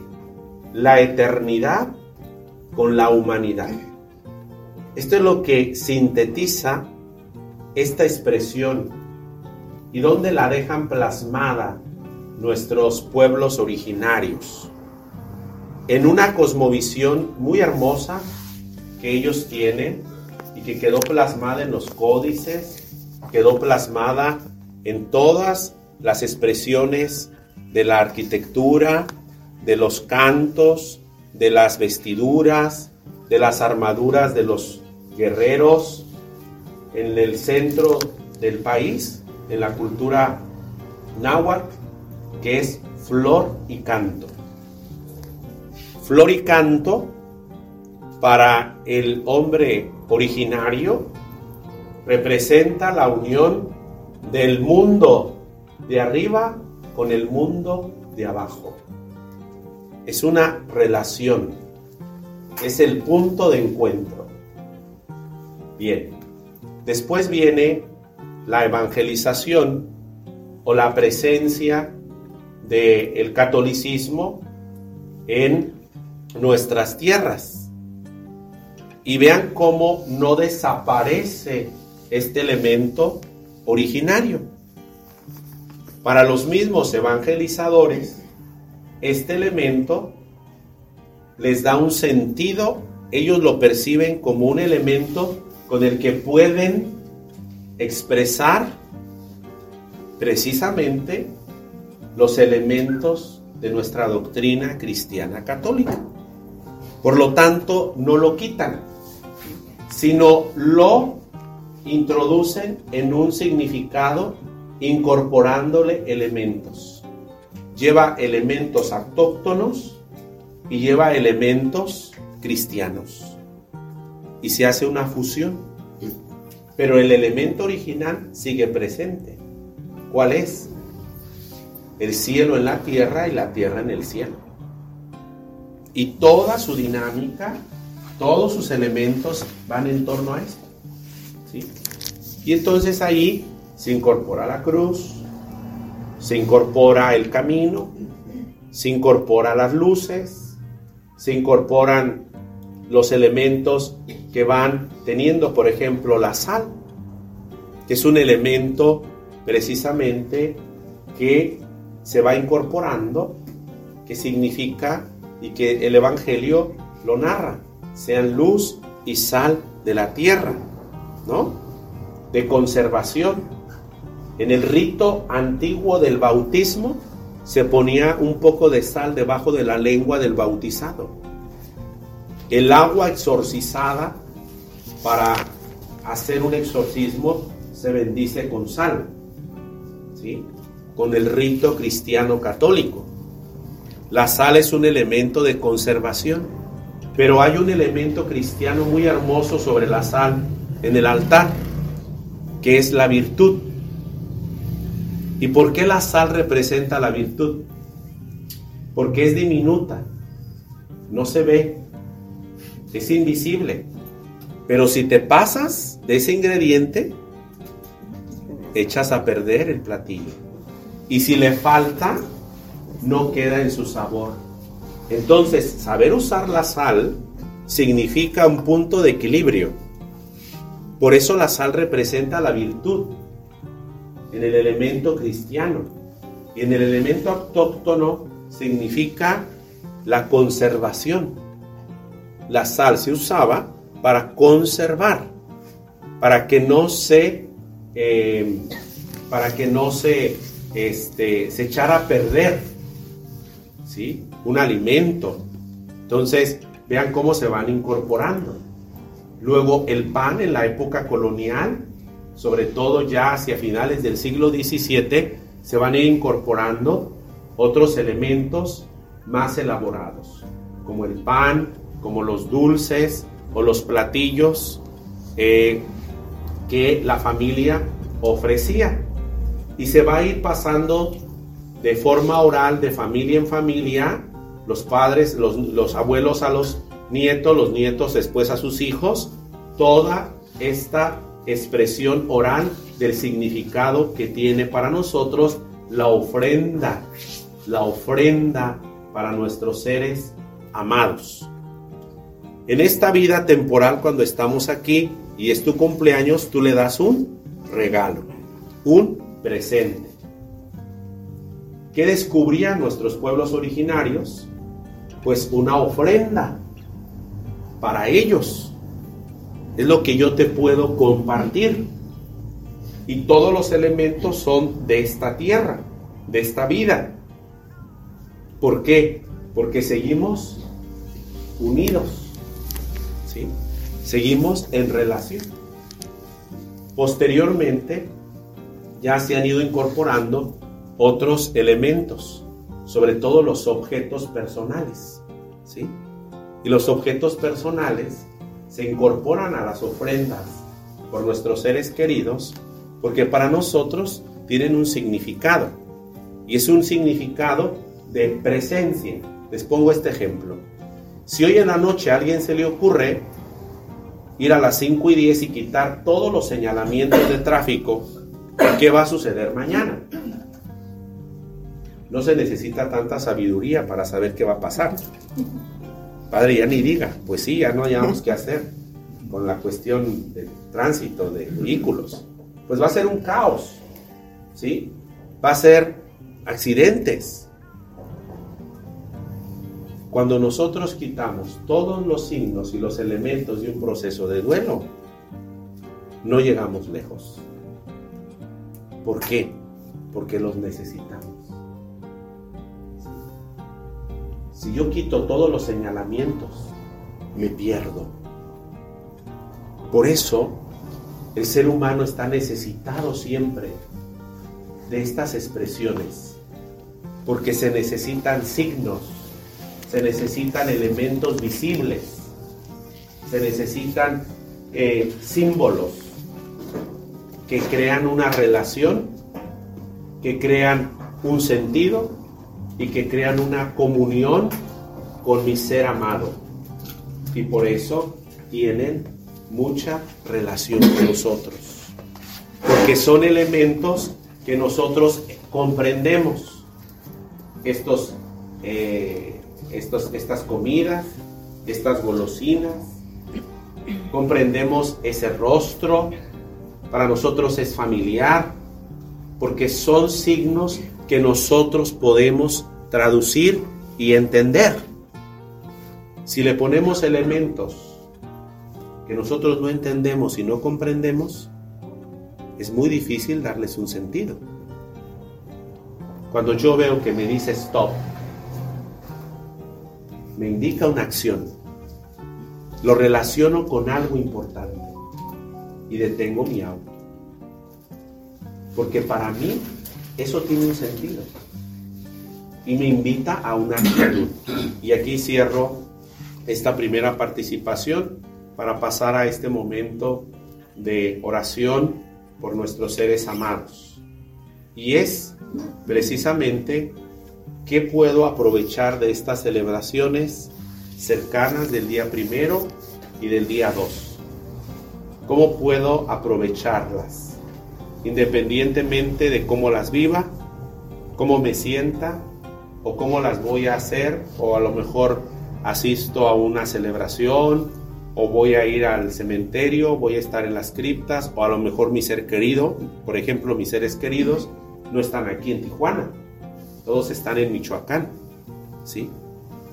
la eternidad con la humanidad. Esto es lo que sintetiza esta expresión y donde la dejan plasmada nuestros pueblos originarios en una cosmovisión muy hermosa que ellos tienen y que quedó plasmada en los códices, quedó plasmada en todas las expresiones de la arquitectura, de los cantos, de las vestiduras, de las armaduras de los guerreros en el centro del país, en la cultura náhuatl, que es flor y canto. Flor y canto para el hombre originario representa la unión del mundo de arriba con el mundo de abajo. Es una relación, es el punto de encuentro. Bien, después viene la evangelización o la presencia del catolicismo en nuestras tierras. Y vean cómo no desaparece este elemento originario. Para los mismos evangelizadores, este elemento les da un sentido, ellos lo perciben como un elemento con el que pueden expresar precisamente los elementos de nuestra doctrina cristiana católica. Por lo tanto, no lo quitan, sino lo introducen en un significado incorporándole elementos. Lleva elementos autóctonos y lleva elementos cristianos. Y se hace una fusión. Pero el elemento original sigue presente. ¿Cuál es? El cielo en la tierra y la tierra en el cielo. Y toda su dinámica, todos sus elementos van en torno a esto. Y entonces ahí se incorpora la cruz, se incorpora el camino, se incorpora las luces, se incorporan los elementos que van teniendo, por ejemplo, la sal, que es un elemento precisamente que se va incorporando, que significa y que el Evangelio lo narra, sean luz y sal de la tierra, ¿no? De conservación. En el rito antiguo del bautismo se ponía un poco de sal debajo de la lengua del bautizado. El agua exorcizada para hacer un exorcismo se bendice con sal, ¿sí? con el rito cristiano católico. La sal es un elemento de conservación, pero hay un elemento cristiano muy hermoso sobre la sal en el altar, que es la virtud. ¿Y por qué la sal representa la virtud? Porque es diminuta, no se ve, es invisible. Pero si te pasas de ese ingrediente, echas a perder el platillo. Y si le falta, no queda en su sabor. Entonces, saber usar la sal significa un punto de equilibrio. Por eso la sal representa la virtud en el elemento cristiano. Y en el elemento autóctono significa la conservación. La sal se usaba para conservar, para que no se, eh, para que no se, este, se echara a perder, Un alimento. Entonces, vean cómo se van incorporando. Luego, el pan en la época colonial, sobre todo ya hacia finales del siglo XVII, se van a ir incorporando otros elementos más elaborados, como el pan, como los dulces o los platillos eh, que la familia ofrecía. Y se va a ir pasando de forma oral, de familia en familia, los padres, los, los abuelos a los nietos, los nietos después a sus hijos, toda esta expresión oral del significado que tiene para nosotros la ofrenda, la ofrenda para nuestros seres amados. En esta vida temporal, cuando estamos aquí y es tu cumpleaños, tú le das un regalo, un presente. ¿Qué descubrían nuestros pueblos originarios? Pues una ofrenda para ellos. Es lo que yo te puedo compartir. Y todos los elementos son de esta tierra, de esta vida. ¿Por qué? Porque seguimos unidos. ¿sí? Seguimos en relación. Posteriormente, ya se han ido incorporando otros elementos, sobre todo los objetos personales. ¿sí? Y los objetos personales se incorporan a las ofrendas por nuestros seres queridos porque para nosotros tienen un significado. Y es un significado de presencia. Les pongo este ejemplo. Si hoy en la noche a alguien se le ocurre ir a las 5 y 10 y quitar todos los señalamientos de tráfico, ¿qué va a suceder mañana? No se necesita tanta sabiduría para saber qué va a pasar. Padre, ya ni diga, pues sí, ya no hayamos qué hacer con la cuestión del tránsito de vehículos. Pues va a ser un caos, ¿sí? Va a ser accidentes, cuando nosotros quitamos todos los signos y los elementos de un proceso de duelo, no llegamos lejos. ¿Por qué? Porque los necesitamos. Si yo quito todos los señalamientos, me pierdo. Por eso, el ser humano está necesitado siempre de estas expresiones, porque se necesitan signos se necesitan elementos visibles, se necesitan eh, símbolos que crean una relación, que crean un sentido y que crean una comunión con mi ser amado. Y por eso tienen mucha relación con nosotros. Porque son elementos que nosotros comprendemos. Estos eh, estas comidas, estas golosinas. Comprendemos ese rostro, para nosotros es familiar, porque son signos que nosotros podemos traducir y entender. Si le ponemos elementos que nosotros no entendemos y no comprendemos, es muy difícil darles un sentido. Cuando yo veo que me dice stop, me indica una acción. Lo relaciono con algo importante y detengo mi auto. Porque para mí eso tiene un sentido y me invita a una actitud. Y aquí cierro esta primera participación para pasar a este momento de oración por nuestros seres amados. Y es precisamente ¿Qué puedo aprovechar de estas celebraciones cercanas del día primero y del día dos? ¿Cómo puedo aprovecharlas? Independientemente de cómo las viva, cómo me sienta o cómo las voy a hacer o a lo mejor asisto a una celebración o voy a ir al cementerio, voy a estar en las criptas o a lo mejor mi ser querido, por ejemplo mis seres queridos, no están aquí en Tijuana todos están en Michoacán. ¿sí?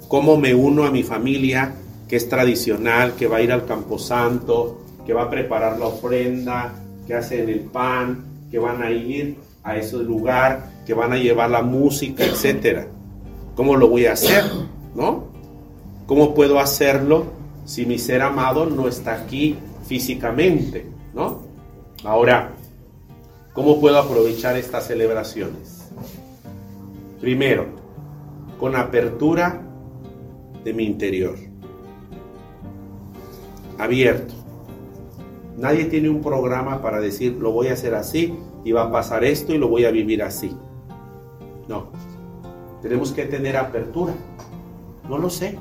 Cómo me uno a mi familia, que es tradicional, que va a ir al camposanto, que va a preparar la ofrenda, que hacen el pan, que van a ir a ese lugar, que van a llevar la música, etcétera. ¿Cómo lo voy a hacer? ¿No? ¿Cómo puedo hacerlo si mi ser amado no está aquí físicamente? ¿No? Ahora, ¿cómo puedo aprovechar estas celebraciones? Primero, con apertura de mi interior. Abierto. Nadie tiene un programa para decir lo voy a hacer así y va a pasar esto y lo voy a vivir así. No. Tenemos que tener apertura. No lo sé.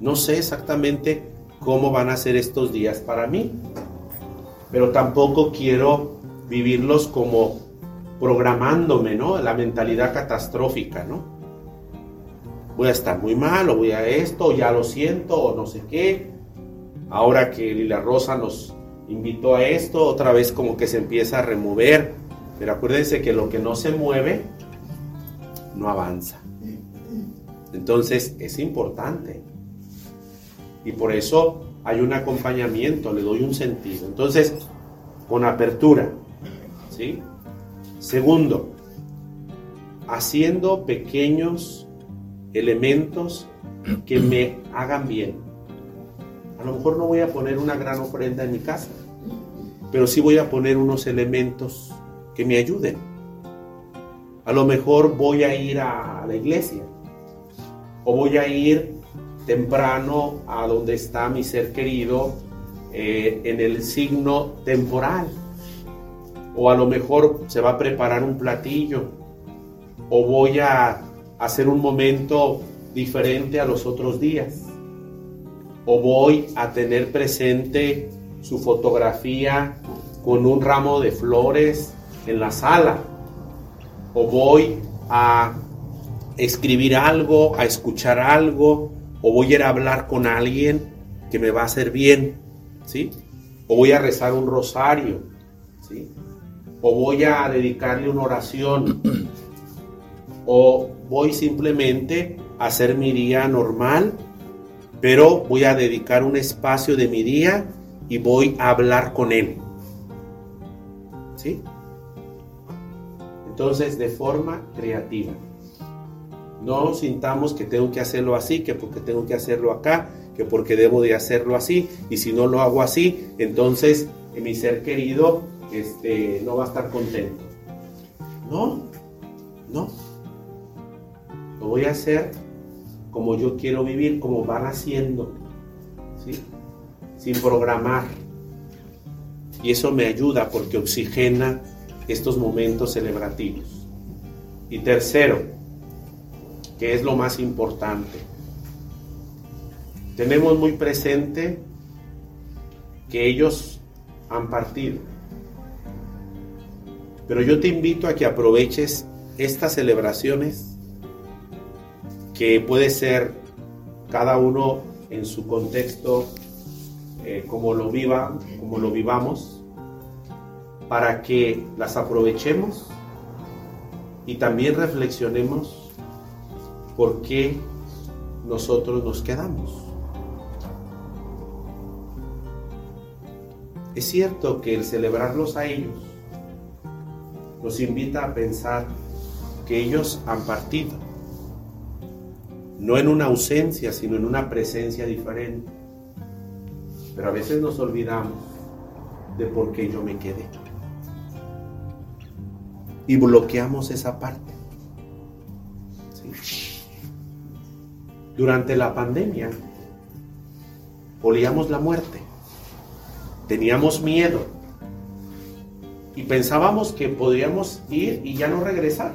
No sé exactamente cómo van a ser estos días para mí. Pero tampoco quiero vivirlos como programándome, ¿no? La mentalidad catastrófica, ¿no? Voy a estar muy mal, o voy a esto, o ya lo siento, o no sé qué. Ahora que Lila Rosa nos invitó a esto, otra vez como que se empieza a remover. Pero acuérdense que lo que no se mueve, no avanza. Entonces es importante. Y por eso hay un acompañamiento, le doy un sentido. Entonces, con apertura. ¿sí? Segundo, haciendo pequeños elementos que me hagan bien. A lo mejor no voy a poner una gran ofrenda en mi casa, pero sí voy a poner unos elementos que me ayuden. A lo mejor voy a ir a la iglesia o voy a ir temprano a donde está mi ser querido eh, en el signo temporal. O a lo mejor se va a preparar un platillo. O voy a hacer un momento diferente a los otros días. O voy a tener presente su fotografía con un ramo de flores en la sala. O voy a escribir algo, a escuchar algo, o voy a ir a hablar con alguien que me va a hacer bien, ¿sí? O voy a rezar un rosario, ¿sí? O voy a dedicarle una oración, o voy simplemente a hacer mi día normal, pero voy a dedicar un espacio de mi día y voy a hablar con él. ¿Sí? Entonces, de forma creativa. No sintamos que tengo que hacerlo así, que porque tengo que hacerlo acá, que porque debo de hacerlo así, y si no lo hago así, entonces mi ser querido este, no va a estar contento. No, no. Lo voy a hacer como yo quiero vivir, como van haciendo, ¿sí? Sin programar. Y eso me ayuda porque oxigena estos momentos celebrativos. Y tercero, que es lo más importante. Tenemos muy presente que ellos han partido. Pero yo te invito a que aproveches estas celebraciones que puede ser cada uno en su contexto eh, como lo como lo vivamos, para que las aprovechemos y también reflexionemos por qué nosotros nos quedamos. Es cierto que el celebrarlos a ellos nos invita a pensar que ellos han partido, no en una ausencia, sino en una presencia diferente. Pero a veces nos olvidamos de por qué yo me quedé. Y bloqueamos esa parte. Durante la pandemia, olíamos la muerte, teníamos miedo y pensábamos que podríamos ir y ya no regresar.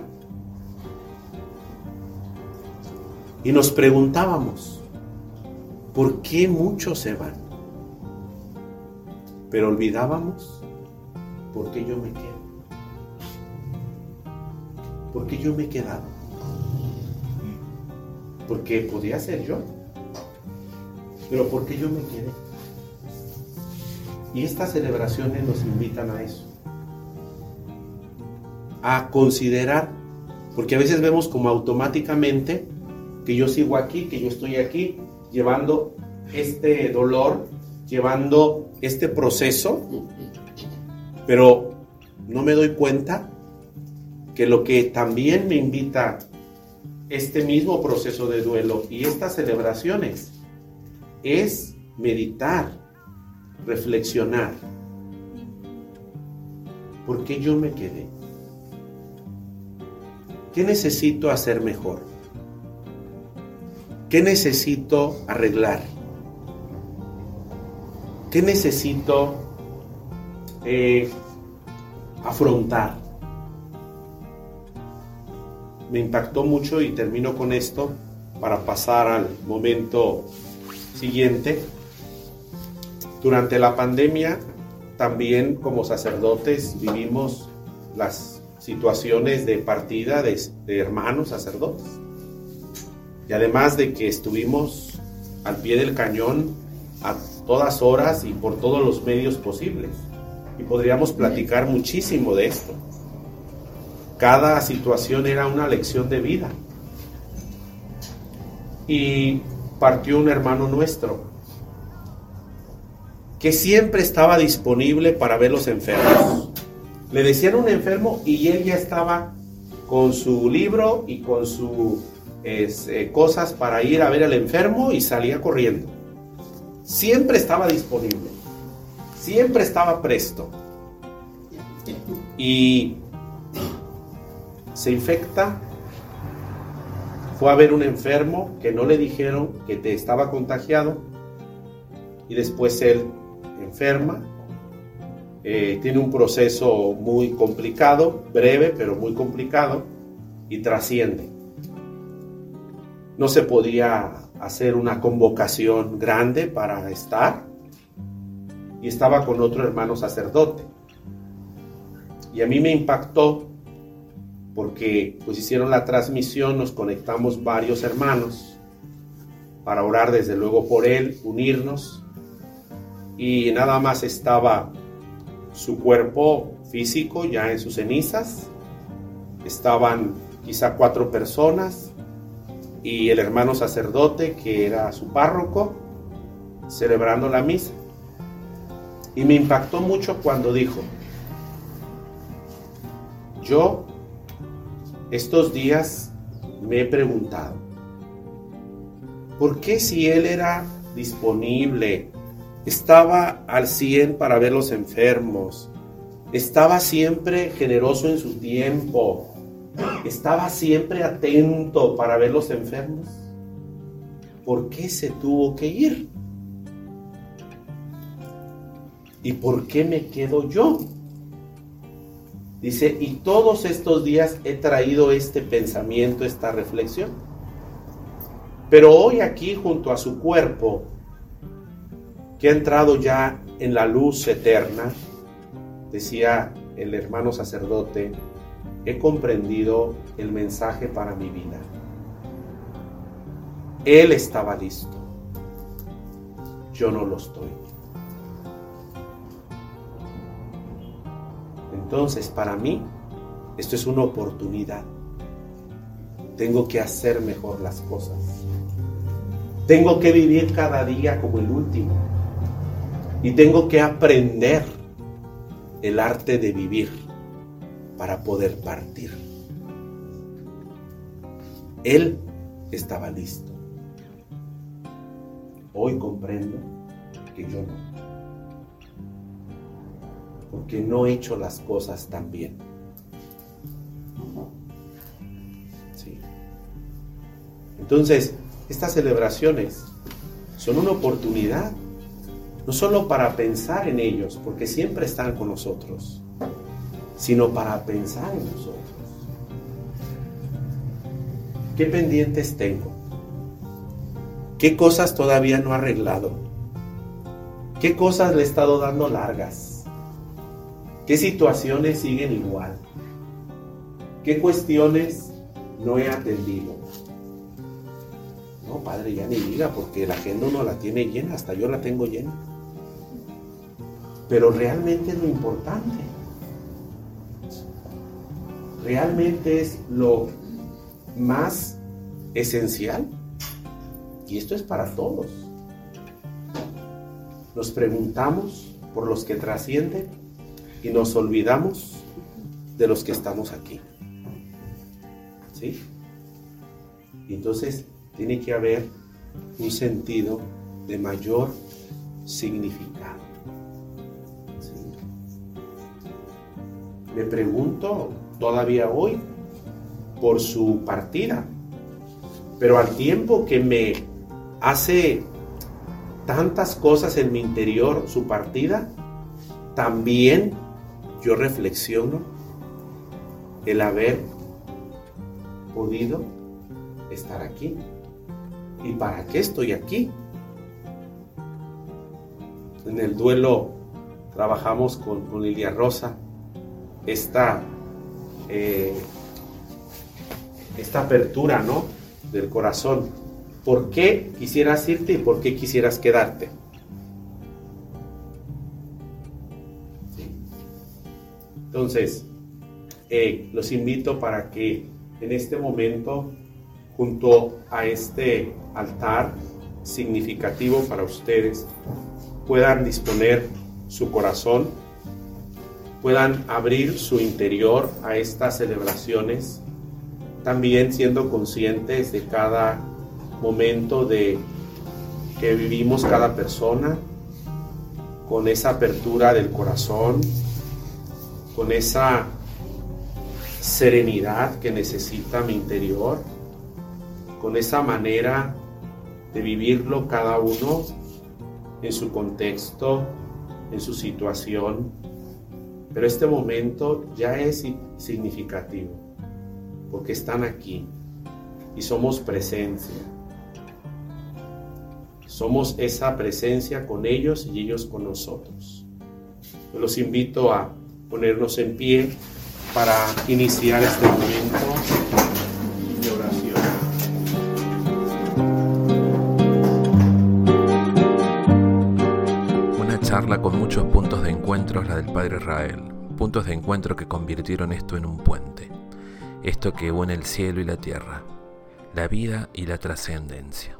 Y nos preguntábamos, ¿por qué muchos se van? Pero olvidábamos, ¿por qué yo me quedo? ¿Por qué yo me he quedado? porque podía ser yo. Pero porque yo me quedé? Y estas celebraciones nos invitan a eso. A considerar, porque a veces vemos como automáticamente que yo sigo aquí, que yo estoy aquí, llevando este dolor, llevando este proceso, pero no me doy cuenta que lo que también me invita este mismo proceso de duelo y estas celebraciones es meditar, reflexionar. ¿Por qué yo me quedé? ¿Qué necesito hacer mejor? ¿Qué necesito arreglar? ¿Qué necesito eh, afrontar? Me impactó mucho y termino con esto para pasar al momento siguiente. Durante la pandemia, también como sacerdotes vivimos las situaciones de partida de, hermanos sacerdotes. Y además de que estuvimos al pie del cañón a todas horas y por todos los medios posibles. Y podríamos platicar muchísimo de esto. Cada situación era una lección de vida. Y partió un hermano nuestro que siempre estaba disponible para ver los enfermos. Le decían un enfermo y él ya estaba con su libro y con sus eh, cosas para ir a ver al enfermo y salía corriendo. Siempre estaba disponible, siempre estaba presto. Y se infecta, fue a ver un enfermo que no le dijeron que te estaba contagiado y después él enferma, eh, tiene un proceso muy complicado, breve pero muy complicado y trasciende. No se podía hacer una convocación grande para estar. Y estaba con otro hermano sacerdote. Y a mí me impactó porque pues hicieron la transmisión, nos conectamos varios hermanos para orar desde luego por él, unirnos. Y nada más estaba su cuerpo físico ya en sus cenizas, estaban quizá cuatro personas y el hermano sacerdote que era su párroco celebrando la misa. Y me impactó mucho cuando dijo, yo estos días me he preguntado, ¿por qué si él era disponible, estaba al 100 para ver los enfermos, estaba siempre generoso en su tiempo, estaba siempre atento para ver los enfermos? ¿Por qué se tuvo que ir? ¿Y por qué me quedo yo? Dice, y todos estos días he traído este pensamiento, esta reflexión. Pero hoy aquí junto a su cuerpo, que ha entrado ya en la luz eterna, decía el hermano sacerdote, he comprendido el mensaje para mi vida. Él estaba listo. Yo no lo estoy. Entonces, para mí, esto es una oportunidad. Tengo que hacer mejor las cosas. Tengo que vivir cada día como el último. Y tengo que aprender el arte de vivir para poder partir. Él estaba listo. Hoy comprendo que yo no porque no he hecho las cosas tan bien. Entonces, estas celebraciones son una oportunidad, no solo para pensar en ellos, porque siempre están con nosotros, sino para pensar en nosotros. ¿Qué pendientes tengo? ¿Qué cosas todavía no he arreglado? ¿Qué cosas le he estado dando largas? ¿Qué situaciones siguen igual? ¿Qué cuestiones no he atendido? No, padre, ya ni diga, porque la agenda uno la tiene llena, hasta yo la tengo llena. Pero realmente es lo importante. Realmente es lo más esencial Y esto es para todos. Nos preguntamos por los que trascienden y nos olvidamos de los que estamos aquí. ¿Sí? Entonces tiene que haber un sentido de mayor significado. Me pregunto todavía hoy por su partida, pero al tiempo que me hace tantas cosas en mi interior su partida, también yo reflexiono el haber podido estar aquí. ¿Y para qué estoy aquí? En el duelo trabajamos con, Lilia Rosa esta, eh, esta apertura ¿no? del corazón. ¿Por qué quisieras irte y por qué quisieras quedarte? Entonces, eh, los invito para que en este momento, junto a este altar significativo para ustedes, puedan disponer su corazón, puedan abrir su interior a estas celebraciones, también siendo conscientes de cada momento de que vivimos cada persona, con esa apertura del corazón, con esa serenidad que necesita mi interior, con esa manera de vivirlo cada uno en su contexto, en su situación. Pero este momento ya es significativo, porque están aquí y somos presencia. Somos esa presencia con ellos y ellos con nosotros. los invito a ponernos en pie para iniciar este momento encuentro la del Padre Israel, puntos de encuentro que convirtieron esto en un puente, esto que une el cielo y la tierra, la vida y la trascendencia.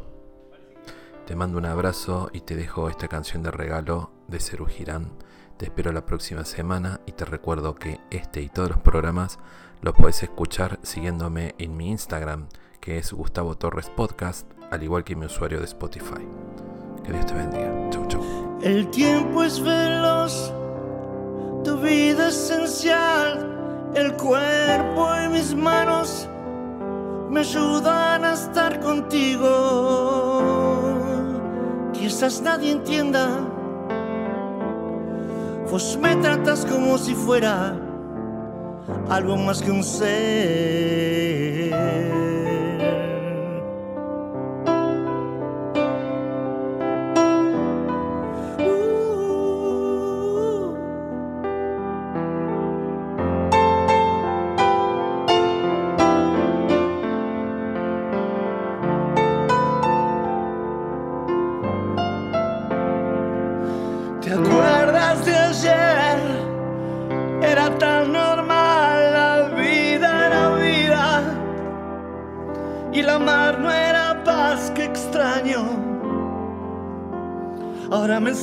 Te mando un abrazo y te dejo esta canción de regalo de Cerú Girán te espero la próxima semana y te recuerdo que este y todos los programas los puedes escuchar siguiéndome en mi Instagram, que es Gustavo Torres Podcast, al igual que mi usuario de Spotify. Que Dios te bendiga. Chau, chau. El tiempo es veloz, tu vida esencial, el cuerpo y mis manos me ayudan a estar contigo. Quizás nadie entienda Vos me tratas como si fuera algo más que un ser.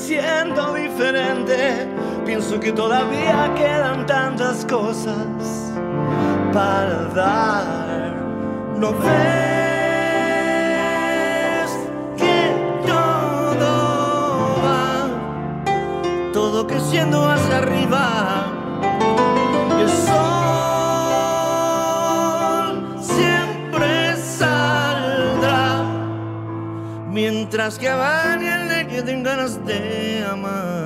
Siento diferente, pienso que todavía quedan tantas cosas para dar. No ves que todo va, todo creciendo hacia arriba. Mientras que van que tengo ganas de amar.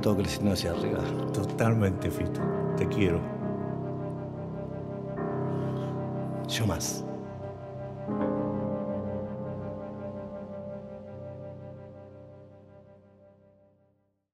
está todo creciendo hacia arriba. Totalmente, Fito. Te quiero. Yo más.